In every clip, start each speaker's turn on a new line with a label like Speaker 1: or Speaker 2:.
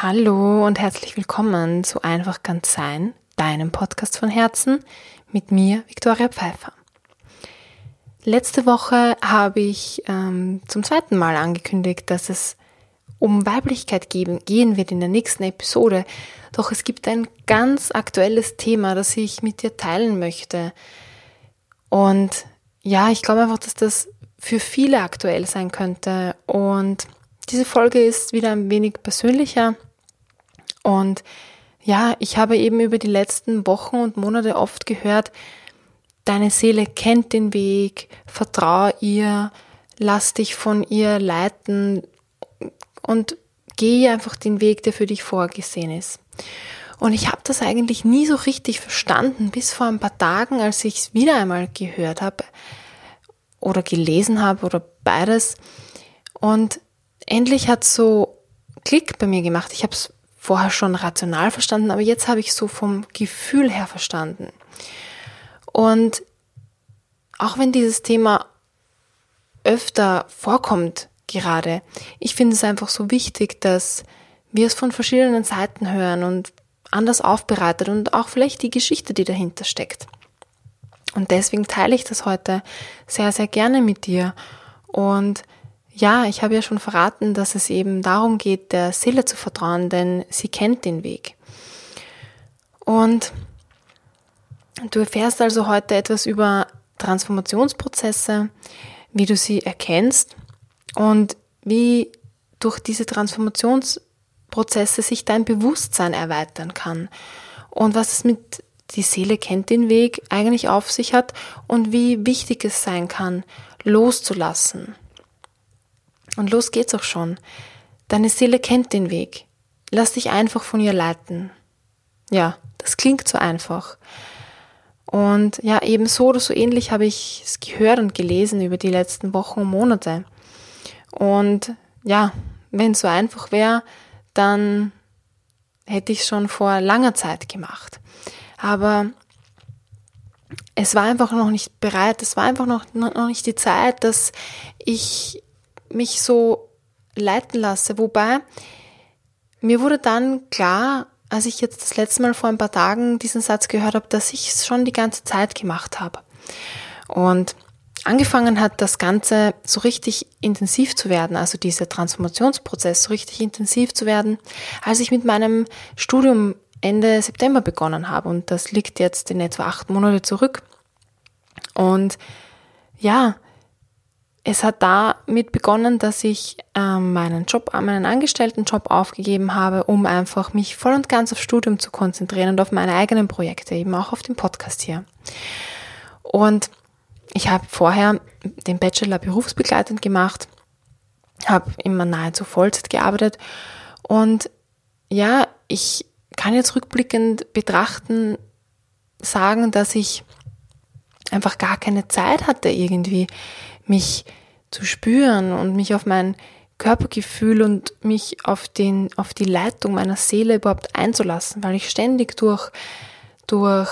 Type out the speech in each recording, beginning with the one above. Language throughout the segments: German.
Speaker 1: Hallo und herzlich willkommen zu Einfach ganz sein, deinem Podcast von Herzen mit mir, Viktoria Pfeiffer. Letzte Woche habe ich ähm, zum zweiten Mal angekündigt, dass es um Weiblichkeit geben, gehen wird in der nächsten Episode. Doch es gibt ein ganz aktuelles Thema, das ich mit dir teilen möchte. Und ja, ich glaube einfach, dass das für viele aktuell sein könnte. Und diese Folge ist wieder ein wenig persönlicher. Und ja, ich habe eben über die letzten Wochen und Monate oft gehört, deine Seele kennt den Weg, vertrau ihr, lass dich von ihr leiten und geh einfach den Weg, der für dich vorgesehen ist. Und ich habe das eigentlich nie so richtig verstanden, bis vor ein paar Tagen, als ich es wieder einmal gehört habe oder gelesen habe oder beides. Und endlich hat so Klick bei mir gemacht. Ich habe es vorher schon rational verstanden, aber jetzt habe ich so vom Gefühl her verstanden. Und auch wenn dieses Thema öfter vorkommt gerade, ich finde es einfach so wichtig, dass wir es von verschiedenen Seiten hören und anders aufbereitet und auch vielleicht die Geschichte, die dahinter steckt. Und deswegen teile ich das heute sehr, sehr gerne mit dir. Und ja, ich habe ja schon verraten, dass es eben darum geht, der Seele zu vertrauen, denn sie kennt den Weg. Und du erfährst also heute etwas über Transformationsprozesse, wie du sie erkennst und wie durch diese Transformationsprozesse sich dein Bewusstsein erweitern kann und was es mit die Seele kennt den Weg eigentlich auf sich hat und wie wichtig es sein kann, loszulassen. Und los geht's auch schon. Deine Seele kennt den Weg. Lass dich einfach von ihr leiten. Ja, das klingt so einfach. Und ja, ebenso oder so ähnlich habe ich es gehört und gelesen über die letzten Wochen und Monate. Und ja, wenn es so einfach wäre, dann hätte ich es schon vor langer Zeit gemacht. Aber es war einfach noch nicht bereit, es war einfach noch, noch nicht die Zeit, dass ich mich so leiten lasse. Wobei mir wurde dann klar, als ich jetzt das letzte Mal vor ein paar Tagen diesen Satz gehört habe, dass ich es schon die ganze Zeit gemacht habe. Und angefangen hat das Ganze so richtig intensiv zu werden, also dieser Transformationsprozess so richtig intensiv zu werden, als ich mit meinem Studium Ende September begonnen habe. Und das liegt jetzt in etwa acht Monate zurück. Und ja, es hat damit begonnen, dass ich ähm, meinen Job, meinen Angestelltenjob aufgegeben habe, um einfach mich voll und ganz aufs Studium zu konzentrieren und auf meine eigenen Projekte, eben auch auf den Podcast hier. Und ich habe vorher den Bachelor berufsbegleitend gemacht, habe immer nahezu Vollzeit gearbeitet und ja, ich kann jetzt rückblickend betrachten, sagen, dass ich einfach gar keine Zeit hatte, irgendwie mich zu spüren und mich auf mein Körpergefühl und mich auf den, auf die Leitung meiner Seele überhaupt einzulassen, weil ich ständig durch, durch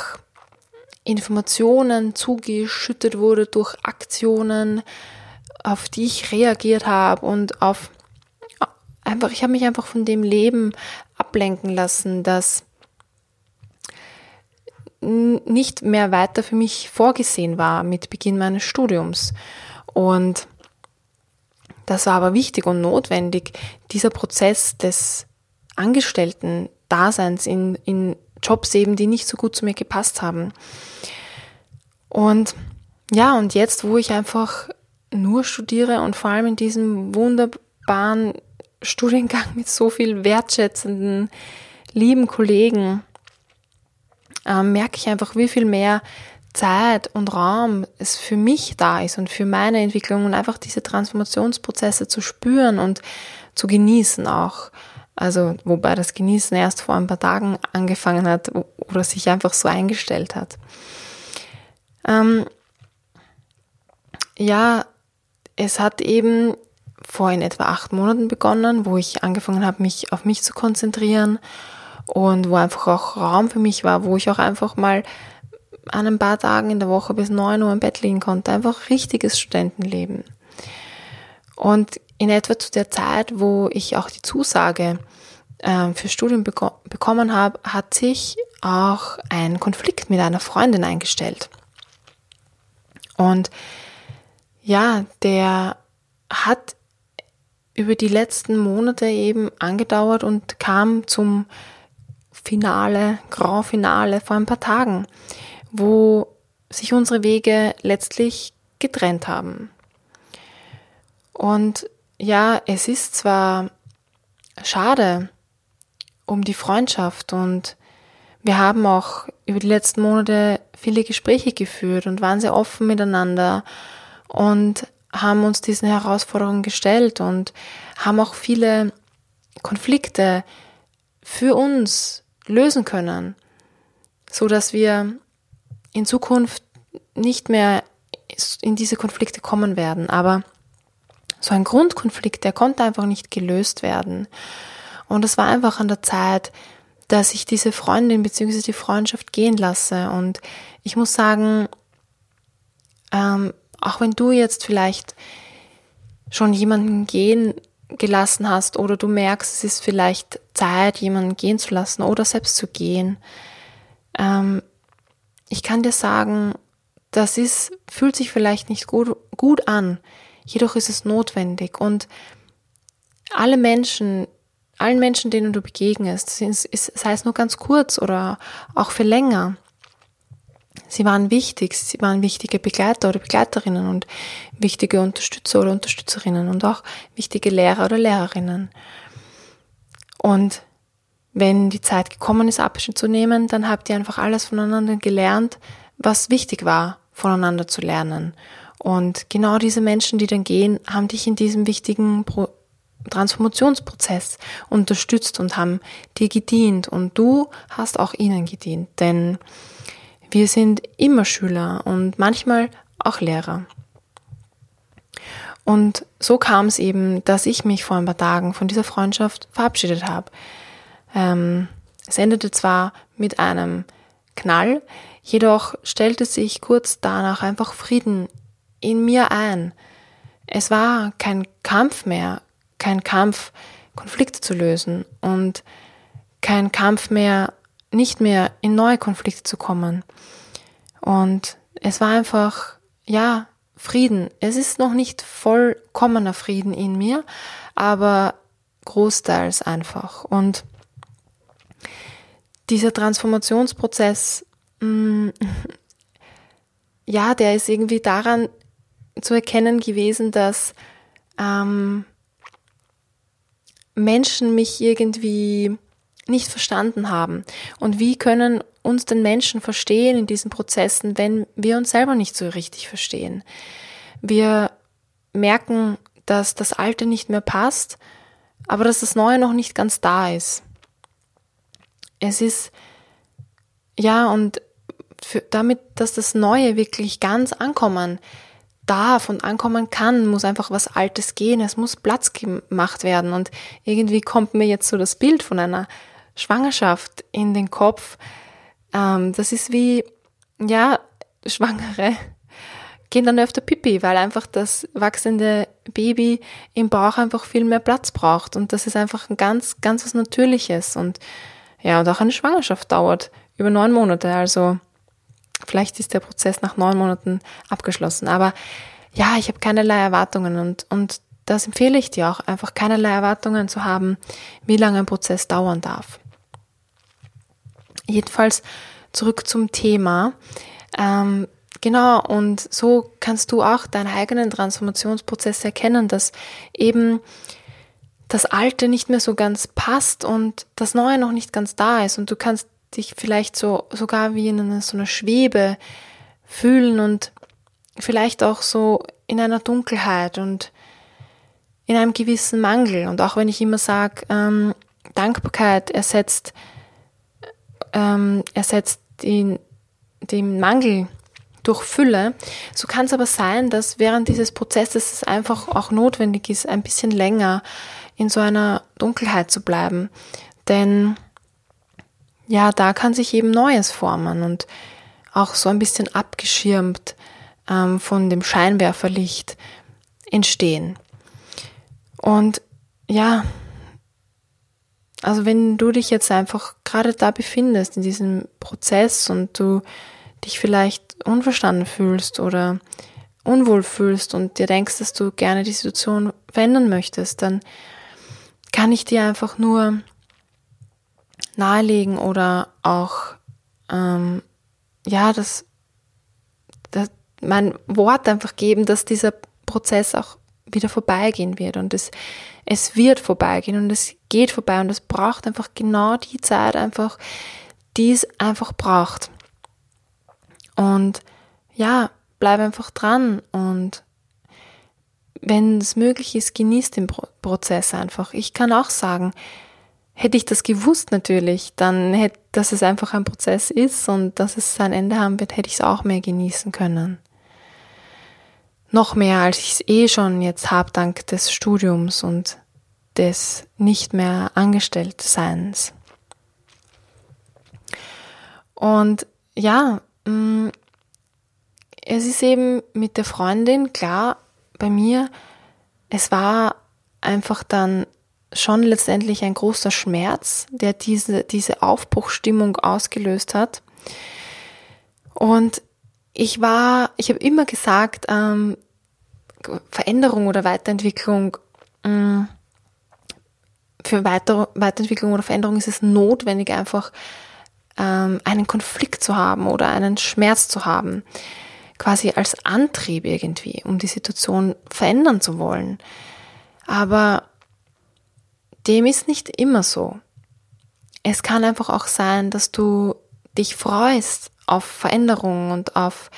Speaker 1: Informationen zugeschüttet wurde, durch Aktionen, auf die ich reagiert habe und auf einfach, ich habe mich einfach von dem Leben ablenken lassen, das nicht mehr weiter für mich vorgesehen war mit Beginn meines Studiums. Und das war aber wichtig und notwendig, dieser Prozess des Angestellten-Daseins in, in Jobs eben, die nicht so gut zu mir gepasst haben. Und ja, und jetzt, wo ich einfach nur studiere und vor allem in diesem wunderbaren Studiengang mit so viel wertschätzenden, lieben Kollegen, äh, merke ich einfach, wie viel mehr Zeit und Raum es für mich da ist und für meine Entwicklung und einfach diese Transformationsprozesse zu spüren und zu genießen auch. Also, wobei das Genießen erst vor ein paar Tagen angefangen hat oder sich einfach so eingestellt hat. Ähm, ja, es hat eben vor in etwa acht Monaten begonnen, wo ich angefangen habe, mich auf mich zu konzentrieren und wo einfach auch Raum für mich war, wo ich auch einfach mal an ein paar Tagen in der Woche bis neun Uhr im Bett liegen konnte. Einfach richtiges Studentenleben. Und in etwa zu der Zeit, wo ich auch die Zusage äh, fürs Studium beko bekommen habe, hat sich auch ein Konflikt mit einer Freundin eingestellt. Und ja, der hat über die letzten Monate eben angedauert und kam zum Finale, Grand Finale vor ein paar Tagen, wo sich unsere Wege letztlich getrennt haben. Und ja, es ist zwar schade um die Freundschaft und wir haben auch über die letzten Monate viele Gespräche geführt und waren sehr offen miteinander und haben uns diesen Herausforderungen gestellt und haben auch viele Konflikte für uns lösen können, so dass wir in Zukunft nicht mehr in diese Konflikte kommen werden. Aber so ein Grundkonflikt, der konnte einfach nicht gelöst werden. Und es war einfach an der Zeit, dass ich diese Freundin bzw. die Freundschaft gehen lasse. Und ich muss sagen, ähm, auch wenn du jetzt vielleicht schon jemanden gehen gelassen hast oder du merkst, es ist vielleicht Zeit, jemanden gehen zu lassen oder selbst zu gehen, ähm, ich kann dir sagen, das ist, fühlt sich vielleicht nicht gut, gut an, jedoch ist es notwendig und alle Menschen, allen Menschen, denen du begegnest, sei es nur ganz kurz oder auch für länger, sie waren wichtig, sie waren wichtige Begleiter oder Begleiterinnen und wichtige Unterstützer oder Unterstützerinnen und auch wichtige Lehrer oder Lehrerinnen. Und wenn die Zeit gekommen ist, Abschied zu nehmen, dann habt ihr einfach alles voneinander gelernt, was wichtig war, voneinander zu lernen. Und genau diese Menschen, die dann gehen, haben dich in diesem wichtigen Pro Transformationsprozess unterstützt und haben dir gedient und du hast auch ihnen gedient, denn wir sind immer Schüler und manchmal auch Lehrer. Und so kam es eben, dass ich mich vor ein paar Tagen von dieser Freundschaft verabschiedet habe. Ähm, es endete zwar mit einem Knall, jedoch stellte sich kurz danach einfach Frieden in mir ein. Es war kein Kampf mehr, kein Kampf, Konflikte zu lösen und kein Kampf mehr, nicht mehr in neue Konflikte zu kommen. Und es war einfach, ja, Frieden. Es ist noch nicht vollkommener Frieden in mir, aber großteils einfach. Und dieser Transformationsprozess, mh, mm, ja, der ist irgendwie daran zu erkennen gewesen, dass ähm, Menschen mich irgendwie nicht verstanden haben. Und wie können uns den Menschen verstehen in diesen Prozessen, wenn wir uns selber nicht so richtig verstehen? Wir merken, dass das Alte nicht mehr passt, aber dass das Neue noch nicht ganz da ist. Es ist, ja, und für, damit, dass das Neue wirklich ganz ankommen darf und ankommen kann, muss einfach was Altes gehen. Es muss Platz gemacht werden. Und irgendwie kommt mir jetzt so das Bild von einer Schwangerschaft in den Kopf. Ähm, das ist wie, ja, Schwangere gehen dann öfter Pipi, weil einfach das wachsende Baby im Bauch einfach viel mehr Platz braucht. Und das ist einfach ein ganz, ganz was Natürliches. Und ja, und auch eine Schwangerschaft dauert über neun Monate. Also vielleicht ist der Prozess nach neun Monaten abgeschlossen. Aber ja, ich habe keinerlei Erwartungen und, und das empfehle ich dir auch, einfach keinerlei Erwartungen zu haben, wie lange ein Prozess dauern darf. Jedenfalls zurück zum Thema. Ähm, genau, und so kannst du auch deine eigenen Transformationsprozesse erkennen, dass eben das Alte nicht mehr so ganz passt und das Neue noch nicht ganz da ist. Und du kannst dich vielleicht so sogar wie in einer, so einer Schwebe fühlen und vielleicht auch so in einer Dunkelheit und in einem gewissen Mangel. Und auch wenn ich immer sage, ähm, Dankbarkeit ersetzt ähm, ersetzt den, den Mangel durch Fülle. So kann es aber sein, dass während dieses Prozesses es einfach auch notwendig ist, ein bisschen länger in so einer Dunkelheit zu bleiben. Denn ja, da kann sich eben Neues formen und auch so ein bisschen abgeschirmt ähm, von dem Scheinwerferlicht entstehen. Und ja, also wenn du dich jetzt einfach gerade da befindest in diesem Prozess und du dich vielleicht unverstanden fühlst oder unwohl fühlst und dir denkst, dass du gerne die Situation verändern möchtest, dann kann ich dir einfach nur nahelegen oder auch ähm, ja das, das mein Wort einfach geben, dass dieser Prozess auch wieder vorbeigehen wird und es es wird vorbeigehen und es geht vorbei und es braucht einfach genau die Zeit einfach, die es einfach braucht. Und ja, bleib einfach dran und wenn es möglich ist, genieß den Prozess einfach. Ich kann auch sagen, hätte ich das gewusst natürlich, dann hätte, dass es einfach ein Prozess ist und dass es sein Ende haben wird, hätte ich es auch mehr genießen können. Noch mehr, als ich es eh schon jetzt habe, dank des Studiums und des nicht mehr Angestelltseins. Und ja, es ist eben mit der Freundin klar, bei mir, es war einfach dann schon letztendlich ein großer Schmerz, der diese, diese Aufbruchstimmung ausgelöst hat. Und ich war, ich habe immer gesagt, ähm, Veränderung oder Weiterentwicklung, ähm, für Weiter, Weiterentwicklung oder Veränderung ist es notwendig, einfach ähm, einen Konflikt zu haben oder einen Schmerz zu haben quasi als Antrieb irgendwie, um die Situation verändern zu wollen. Aber dem ist nicht immer so. Es kann einfach auch sein, dass du dich freust auf Veränderung und auf,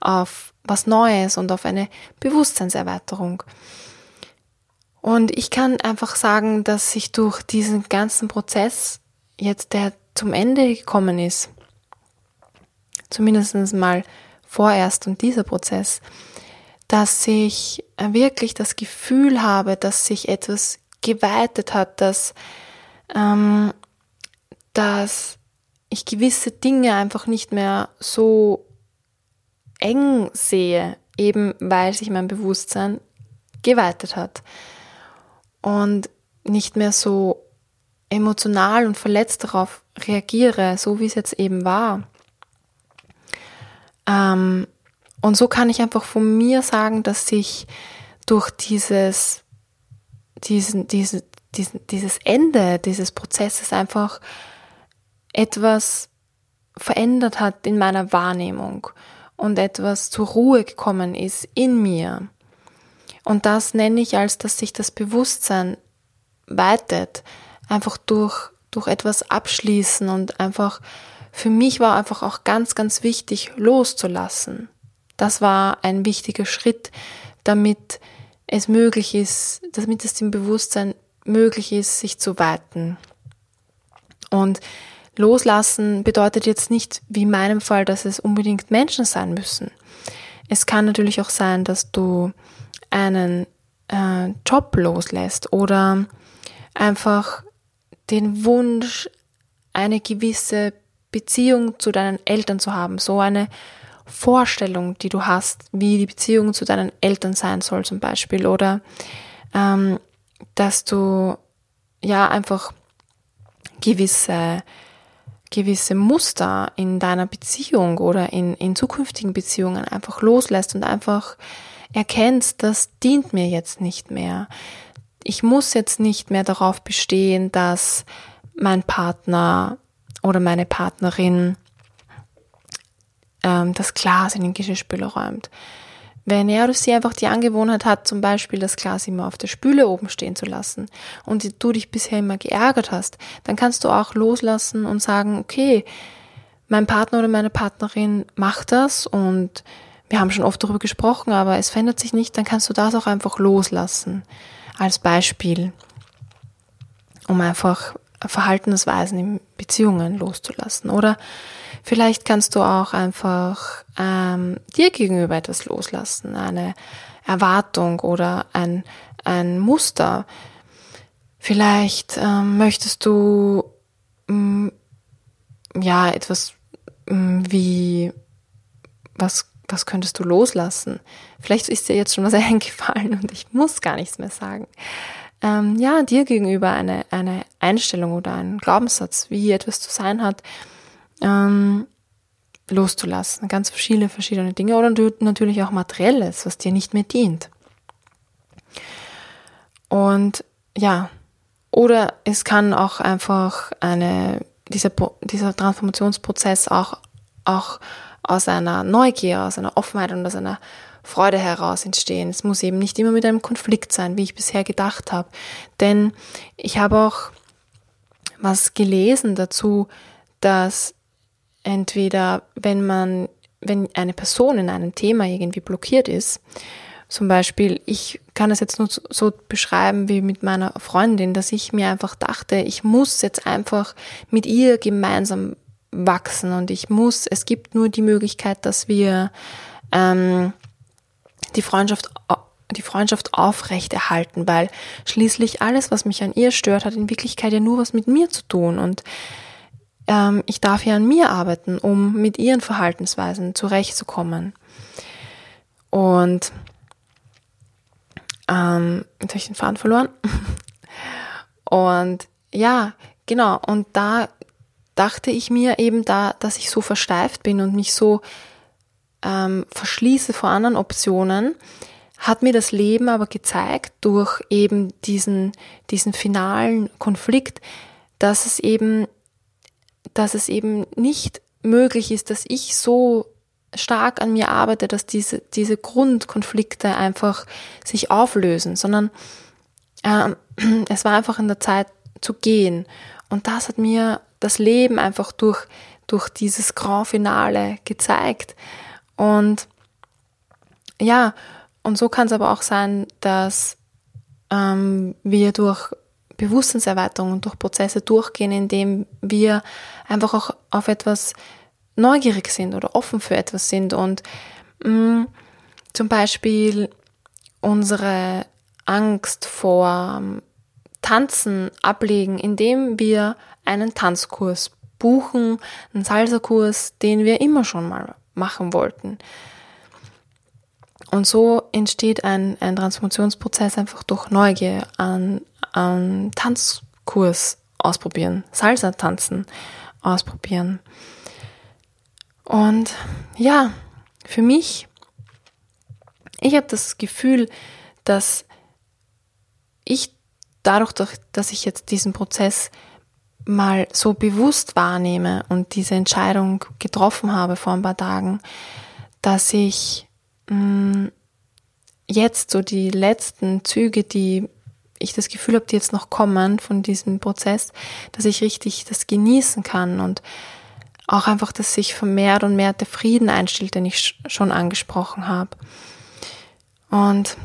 Speaker 1: auf was Neues und auf eine Bewusstseinserweiterung. Und ich kann einfach sagen, dass ich durch diesen ganzen Prozess jetzt, der zum Ende gekommen ist, zumindest mal vorerst und dieser Prozess, dass ich wirklich das Gefühl habe, dass sich etwas geweitet hat, dass, ähm, dass ich gewisse Dinge einfach nicht mehr so eng sehe, eben weil sich mein Bewusstsein geweitet hat. Und nicht mehr so emotional und verletzt darauf reagiere, so wie es jetzt eben war. Ähm, und so kann ich einfach von mir sagen, dass sich durch dieses, diesen, diesen, diesen, dieses Ende dieses Prozesses einfach etwas verändert hat in meiner Wahrnehmung und etwas zur Ruhe gekommen ist in mir. Und das nenne ich als, dass sich das Bewusstsein weitet, einfach durch, durch etwas abschließen und einfach für mich war einfach auch ganz, ganz wichtig, loszulassen. Das war ein wichtiger Schritt, damit es möglich ist, damit es dem Bewusstsein möglich ist, sich zu weiten. Und loslassen bedeutet jetzt nicht, wie in meinem Fall, dass es unbedingt Menschen sein müssen. Es kann natürlich auch sein, dass du einen äh, Job loslässt oder einfach den Wunsch, eine gewisse Beziehung zu deinen Eltern zu haben, so eine Vorstellung, die du hast, wie die Beziehung zu deinen Eltern sein soll zum Beispiel, oder ähm, dass du ja einfach gewisse gewisse Muster in deiner Beziehung oder in, in zukünftigen Beziehungen einfach loslässt und einfach erkennst, das dient mir jetzt nicht mehr. Ich muss jetzt nicht mehr darauf bestehen, dass mein Partner oder meine Partnerin ähm, das Glas in den Geschirrspüler räumt. Wenn er oder sie einfach die Angewohnheit hat, zum Beispiel das Glas immer auf der Spüle oben stehen zu lassen und du dich bisher immer geärgert hast, dann kannst du auch loslassen und sagen, okay, mein Partner oder meine Partnerin macht das und wir haben schon oft darüber gesprochen, aber es verändert sich nicht, dann kannst du das auch einfach loslassen. Als Beispiel, um einfach Verhaltensweisen in Beziehungen loszulassen. Oder vielleicht kannst du auch einfach ähm, dir gegenüber etwas loslassen, eine Erwartung oder ein, ein Muster. Vielleicht ähm, möchtest du ähm, ja etwas ähm, wie was was könntest du loslassen? Vielleicht ist dir jetzt schon was eingefallen und ich muss gar nichts mehr sagen. ähm, ja, dir gegenüber eine, eine Einstellung oder einen Glaubenssatz, wie etwas zu sein hat, ähm, loszulassen. Ganz viele verschiedene Dinge oder natürlich auch materielles, was dir nicht mehr dient. Und ja, oder es kann auch einfach eine, dieser, dieser Transformationsprozess auch, auch aus einer Neugier, aus einer Offenheit und aus einer Freude heraus entstehen. Es muss eben nicht immer mit einem Konflikt sein, wie ich bisher gedacht habe. Denn ich habe auch was gelesen dazu, dass entweder, wenn man, wenn eine Person in einem Thema irgendwie blockiert ist, zum Beispiel, ich kann es jetzt nur so beschreiben wie mit meiner Freundin, dass ich mir einfach dachte, ich muss jetzt einfach mit ihr gemeinsam wachsen und ich muss, es gibt nur die Möglichkeit, dass wir ähm, die Freundschaft die Freundschaft aufrechterhalten, weil schließlich alles, was mich an ihr stört, hat in Wirklichkeit ja nur was mit mir zu tun und ähm, ich darf ja an mir arbeiten, um mit ihren Verhaltensweisen zurechtzukommen. Und ähm, jetzt habe ich den Faden verloren. Und ja, genau. Und da dachte ich mir eben da, dass ich so versteift bin und mich so ähm, verschließe vor anderen Optionen, hat mir das Leben aber gezeigt durch eben diesen, diesen finalen Konflikt, dass es eben, dass es eben nicht möglich ist, dass ich so stark an mir arbeite, dass diese, diese Grundkonflikte einfach sich auflösen, sondern äh, es war einfach in der Zeit zu gehen. Und das hat mir das Leben einfach durch, durch dieses Grand Finale gezeigt. Und ja, und so kann es aber auch sein, dass ähm, wir durch Bewusstseinserweiterung und durch Prozesse durchgehen, indem wir einfach auch auf etwas neugierig sind oder offen für etwas sind und mh, mm, zum Beispiel unsere Angst vor Tanzen ablegen, indem wir einen Tanzkurs buchen, einen Salsa-Kurs, den wir immer schon mal machen wollten. Und so entsteht ein, ein Transformationsprozess einfach durch Neugier an, an Tanzkurs ausprobieren, Salsa-Tanzen ausprobieren. Und ja, für mich, ich habe das Gefühl, dass ich dadurch, dass ich jetzt diesen Prozess mal so bewusst wahrnehme und diese Entscheidung getroffen habe vor ein paar Tagen, dass ich mh, mm, jetzt so die letzten Züge, die ich das Gefühl habe, die jetzt noch kommen von diesem Prozess, dass ich richtig das genießen kann und auch einfach, dass sich vermehrt und mehr der Frieden einstellt, den ich schon angesprochen habe. Und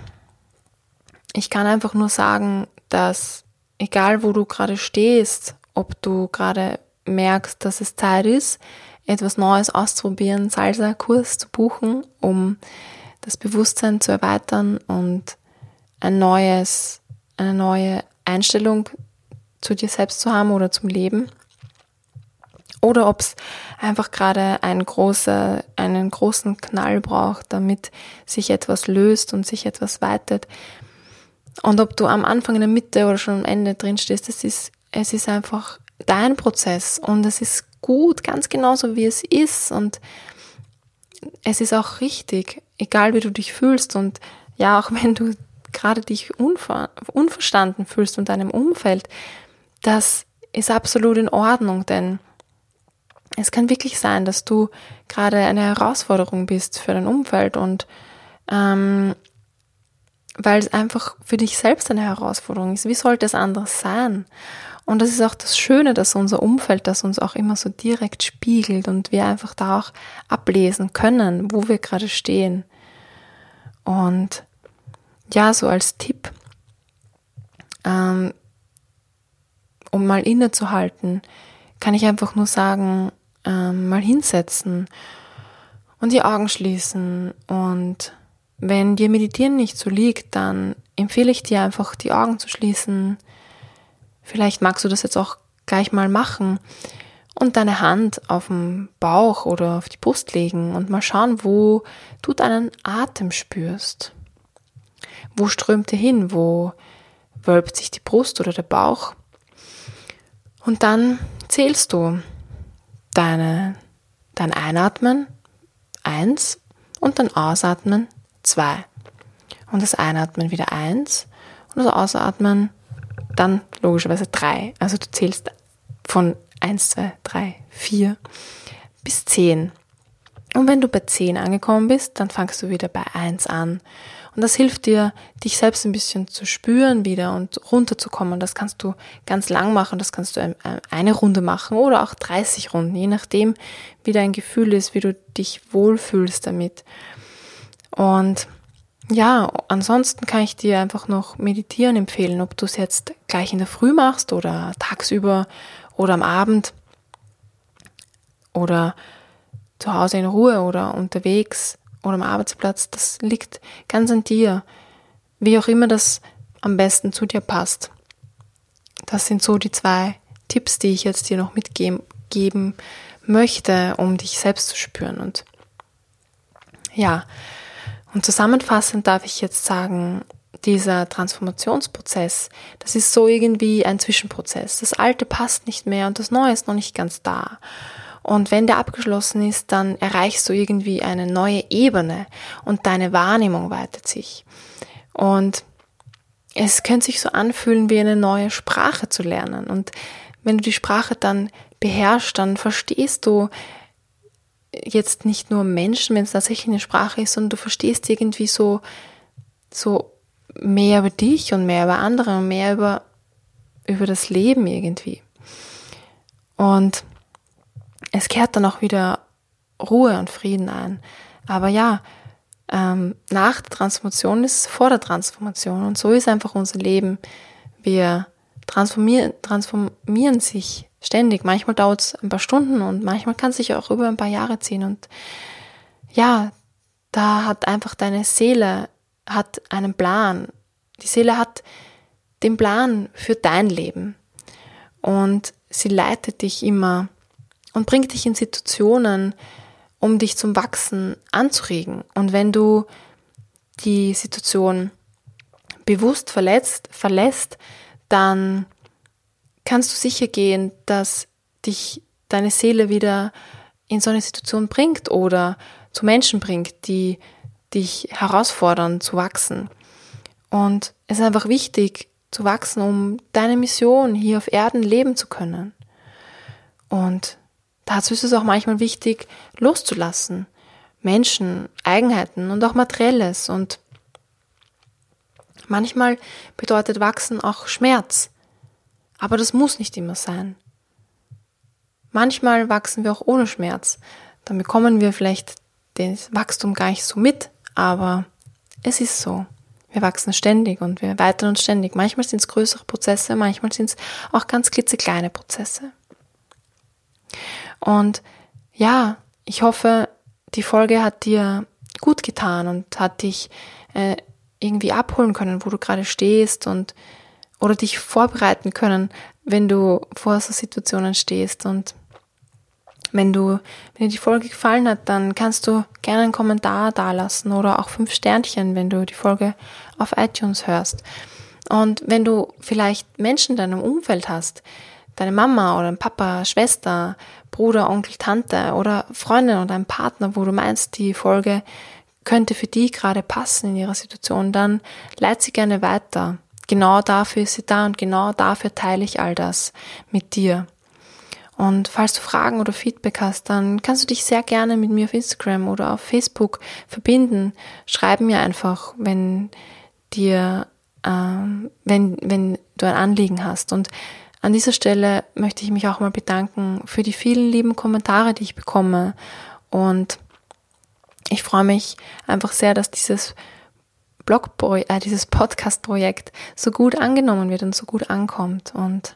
Speaker 1: ich kann einfach nur sagen, dass egal wo du gerade stehst, ob du gerade merkst, dass es Zeit ist, etwas Neues auszuprobieren, Salsa-Kurs zu buchen, um das Bewusstsein zu erweitern und ein neues, eine neue Einstellung zu dir selbst zu haben oder zum Leben oder ob es einfach gerade ein großer, einen großen Knall braucht, damit sich etwas löst und sich etwas weitet. Und ob du am Anfang, in der Mitte oder schon am Ende drin stehst, es ist, es ist einfach dein Prozess. Und es ist gut, ganz genauso wie es ist. Und es ist auch richtig, egal wie du dich fühlst. Und ja, auch wenn du gerade dich unver unverstanden fühlst und deinem Umfeld, das ist absolut in Ordnung, denn es kann wirklich sein, dass du gerade eine Herausforderung bist für dein Umfeld. Und ähm, weil es einfach für dich selbst eine Herausforderung ist. Wie sollte es anders sein? Und das ist auch das Schöne, dass unser Umfeld das uns auch immer so direkt spiegelt und wir einfach da auch ablesen können, wo wir gerade stehen. Und ja, so als Tipp, ähm, um mal innezuhalten, kann ich einfach nur sagen, ähm, mal hinsetzen und die Augen schließen. Und wenn dir Meditieren nicht so liegt, dann empfehle ich dir einfach, die Augen zu schließen. Vielleicht magst du das jetzt auch gleich mal machen und deine Hand auf den Bauch oder auf die Brust legen und mal schauen, wo du deinen Atem spürst. Wo strömt er hin? Wo, wölbt sich die Brust oder der Bauch. Und dann zählst du deine, dein Einatmen eins und dann Ausatmen zwei Und das Einatmen wieder eins und das Ausatmen dann logischerweise drei. Also du zählst von eins, zwei, drei, vier bis zehn. Und wenn du bei 10 angekommen bist, dann fangst du wieder bei 1 an. Und das hilft dir, dich selbst ein bisschen zu spüren wieder und runterzukommen. Das kannst du ganz lang machen, das kannst du eine Runde machen oder auch 30 Runden, je nachdem, wie dein Gefühl ist, wie du dich wohlfühlst damit. Und ja, ansonsten kann ich dir einfach noch meditieren empfehlen, ob du es jetzt gleich in der Früh machst oder tagsüber oder am Abend oder zu Hause in Ruhe oder unterwegs oder am Arbeitsplatz, das liegt ganz an dir. Wie auch immer das am besten zu dir passt. Das sind so die zwei Tipps, die ich jetzt dir noch mitgeben möchte, um dich selbst zu spüren. Und ja, und zusammenfassend darf ich jetzt sagen, dieser Transformationsprozess, das ist so irgendwie ein Zwischenprozess. Das Alte passt nicht mehr und das Neue ist noch nicht ganz da. Und wenn der abgeschlossen ist, dann erreichst du irgendwie eine neue Ebene und deine Wahrnehmung weitet sich. Und es könnte sich so anfühlen, wie eine neue Sprache zu lernen. Und wenn du die Sprache dann beherrschst, dann verstehst du jetzt nicht nur Menschen, wenn es tatsächlich eine Sprache ist, sondern du verstehst irgendwie so, so mehr über dich und mehr über andere und mehr über, über das Leben irgendwie. Und es kehrt dann auch wieder Ruhe und Frieden ein. Aber ja, ähm, nach der Transformation ist vor der Transformation. Und so ist einfach unser Leben. Wir transformieren, transformieren sich ständig. Manchmal dauert es ein paar Stunden und manchmal kann es sich auch über ein paar Jahre ziehen. Und ja, da hat einfach deine Seele hat einen Plan. Die Seele hat den Plan für dein Leben. Und sie leitet dich immer und bringt dich in Situationen, um dich zum Wachsen anzuregen. Und wenn du die Situation bewusst verletzt, verlässt, dann kannst du sicher gehen, dass dich deine Seele wieder in so eine Situation bringt oder zu Menschen bringt, die dich herausfordern zu wachsen. Und es ist einfach wichtig zu wachsen, um deine Mission hier auf Erden leben zu können. Und Dazu ist es auch manchmal wichtig, loszulassen. Menschen, Eigenheiten und auch Materielles. Und manchmal bedeutet Wachsen auch Schmerz. Aber das muss nicht immer sein. Manchmal wachsen wir auch ohne Schmerz. Dann bekommen wir vielleicht das Wachstum gar nicht so mit, aber es ist so. Wir wachsen ständig und wir erweitern uns ständig. Manchmal sind es größere Prozesse, manchmal sind es auch ganz klitzekleine Prozesse. Und ja, ich hoffe, die Folge hat dir gut getan und hat dich äh, irgendwie abholen können, wo du gerade stehst und oder dich vorbereiten können, wenn du vor so Situationen stehst. Und wenn du, wenn dir die Folge gefallen hat, dann kannst du gerne einen Kommentar dalassen oder auch fünf Sternchen, wenn du die Folge auf iTunes hörst. Und wenn du vielleicht Menschen in deinem Umfeld hast, deine Mama oder ein Papa, Schwester, Bruder, Onkel, Tante oder Freundin oder ein Partner, wo du meinst, die Folge könnte für die gerade passen in ihrer Situation, dann leite sie gerne weiter. Genau dafür ist sie da und genau dafür teile ich all das mit dir. Und falls du Fragen oder Feedback hast, dann kannst du dich sehr gerne mit mir auf Instagram oder auf Facebook verbinden. Schreib mir einfach, wenn dir, ähm, wenn, wenn du ein Anliegen hast. Und an dieser Stelle möchte ich mich auch mal bedanken für die vielen lieben Kommentare, die ich bekomme. Und ich freue mich einfach sehr, dass dieses Blog, äh, dieses Podcast-Projekt so gut angenommen wird und so gut ankommt. Und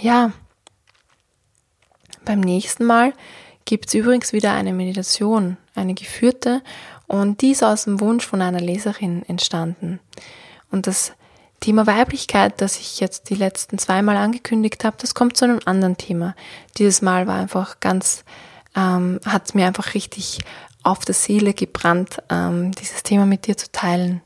Speaker 1: ja, beim nächsten Mal gibt es übrigens wieder eine Meditation, eine geführte, und die ist aus dem Wunsch von einer Leserin entstanden. Und das Thema Weiblichkeit, das ich jetzt die letzten zweimal angekündigt habe, das kommt zu einem anderen Thema. Dieses Mal war einfach ganz, ähm, hat mir einfach richtig auf der Seele gebrannt, ähm, dieses Thema mit dir zu teilen.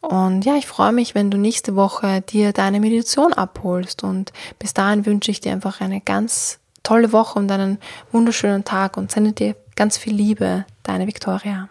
Speaker 1: Und ja, ich freue mich, wenn du nächste Woche dir deine Meditation abholst. Und bis dahin wünsche ich dir einfach eine ganz tolle Woche und einen wunderschönen Tag und sende dir ganz viel Liebe, deine Victoria.